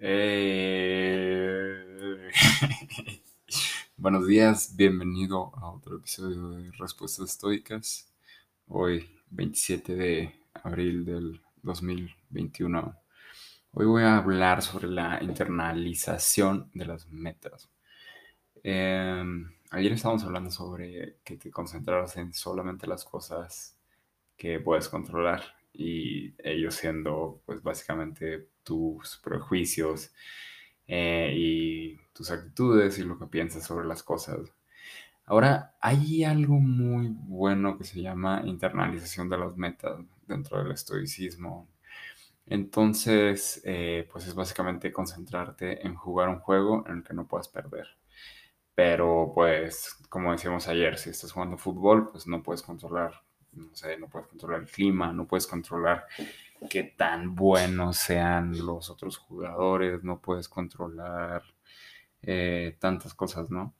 Eh, buenos días, bienvenido a otro episodio de Respuestas Estoicas. Hoy, 27 de abril del 2021. Hoy voy a hablar sobre la internalización de las metas. Em, ayer estábamos hablando sobre que te concentraras en solamente las cosas que puedes controlar y ellos siendo pues básicamente tus prejuicios eh, y tus actitudes y lo que piensas sobre las cosas. Ahora, hay algo muy bueno que se llama internalización de las metas dentro del estoicismo. Entonces, eh, pues es básicamente concentrarte en jugar un juego en el que no puedas perder. Pero, pues, como decíamos ayer, si estás jugando fútbol, pues no puedes controlar, no sé, no puedes controlar el clima, no puedes controlar qué tan buenos sean los otros jugadores, no puedes controlar eh, tantas cosas, ¿no?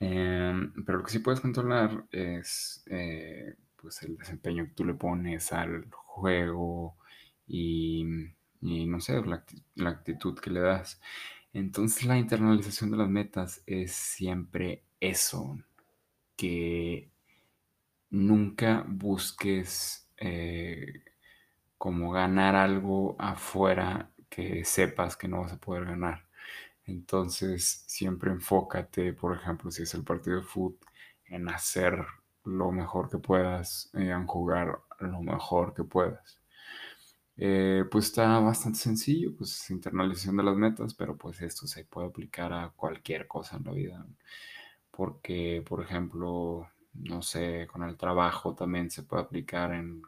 Em, pero lo que sí puedes controlar es eh, pues el desempeño que tú le pones al juego y, no sé, la, la, actitud que le das. Entonces la internalización de las metas es siempre eso, que nunca busques eh, como ganar algo afuera que sepas que no vas a poder ganar. Entonces, siempre enfócate, por ejemplo, si es el partido de fútbol, en hacer lo mejor que puedas, en jugar lo mejor que puedas. Eh, pues está bastante sencillo, pues internalización de las metas, pero pues esto se puede aplicar a cualquier cosa en la vida. Porque, por ejemplo, no sé, con el trabajo también se puede aplicar en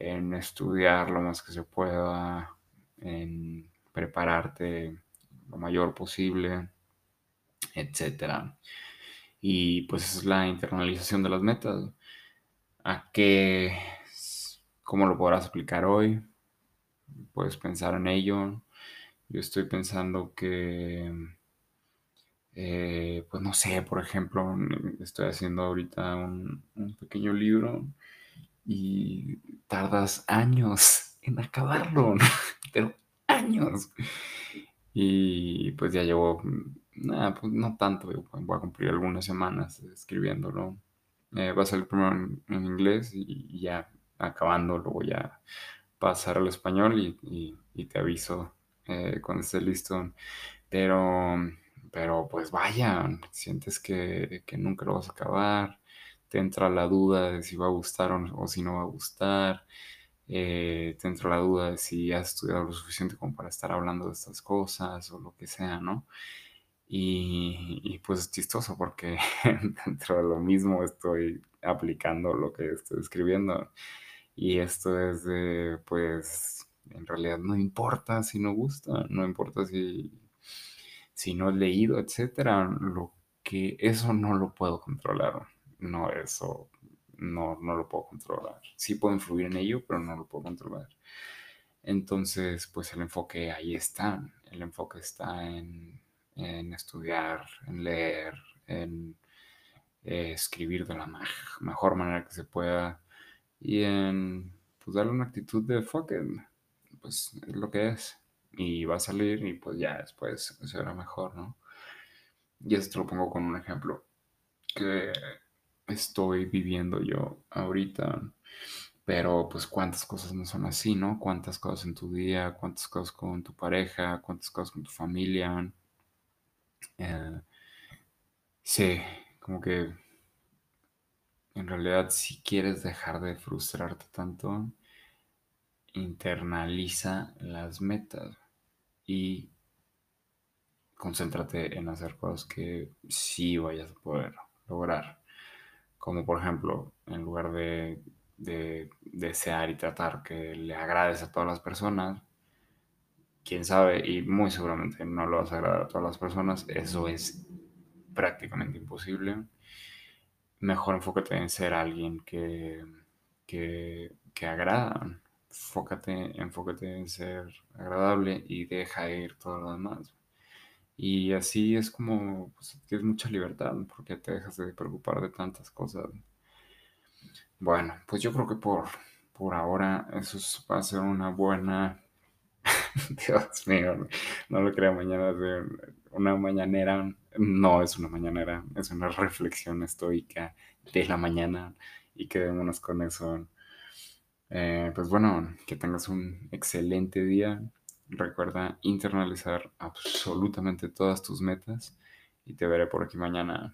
en estudiar lo más que se pueda, en prepararte lo mayor posible, etc. Y pues es la internalización de las metas. ¿A qué? ¿Cómo lo podrás aplicar hoy? Puedes pensar en ello. Yo estoy pensando que, eh, pues no sé, por ejemplo, estoy haciendo ahorita un, un pequeño libro y tardas años en acabarlo, pero años. Y pues ya llevo, nada, pues no tanto, voy a cumplir algunas semanas escribiéndolo. Eh, va a salir primero en, inglés y, ya acabando lo voy a pasar al español y, te aviso eh, cuando esté listo. Pero, pero pues vaya, sientes que, que nunca lo vas a acabar te entra la duda de si va a gustar o, si no va a gustar, eh, te entra la duda de si has estudiado lo suficiente como para estar hablando de estas cosas o lo que sea, ¿no? Y, pues es chistoso porque dentro de lo mismo estoy aplicando lo que estoy escribiendo. Y esto es de, pues, en realidad no importa si no gusta, no importa si, si no he leído, etcétera. Lo que eso no lo puedo controlar no, eso no, no lo puedo controlar. Sí puedo influir en ello, pero no lo puedo controlar. Entonces, pues el enfoque ahí está. El enfoque está en, estudiar, en leer, en eh, escribir de la mejor manera que se pueda y en pues darle una actitud de fuck Pues es lo que es. Y va a salir y pues ya después será mejor, ¿no? Y esto lo pongo con un ejemplo que estoy viviendo yo ahorita. Pero pues cuántas cosas no son así, ¿no? Cuántas cosas en tu día, cuántas cosas con tu pareja, cuántas cosas con tu familia. Eh, sí, como que en realidad si quieres dejar de frustrarte tanto, internaliza las metas y concéntrate en hacer cosas que sí vayas a poder lograr. Como por ejemplo, en lugar de, desear y tratar que le agrades a todas las personas, quién sabe, y muy seguramente no lo vas a agradar a todas las personas, eso es prácticamente imposible. Mejor enfócate en ser alguien que, que, que. Enfócate, enfócate en ser agradable y deja ir todo lo demás. Y así es como pues, tienes mucha libertad porque te dejas de preocupar de tantas cosas. Bueno, pues yo creo que por, por ahora eso va a ser una buena Dios mío, no lo creo, mañana una mañanera, no es una mañanera, es una reflexión estoica de la mañana y quedémonos con eso. Eh, pues bueno, que tengas un excelente día. Recuerda internalizar absolutamente todas tus metas y te veré por aquí mañana.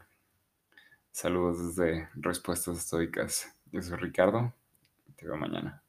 Saludos desde Respuestas Estoicas. Yo soy Ricardo. Te veo mañana.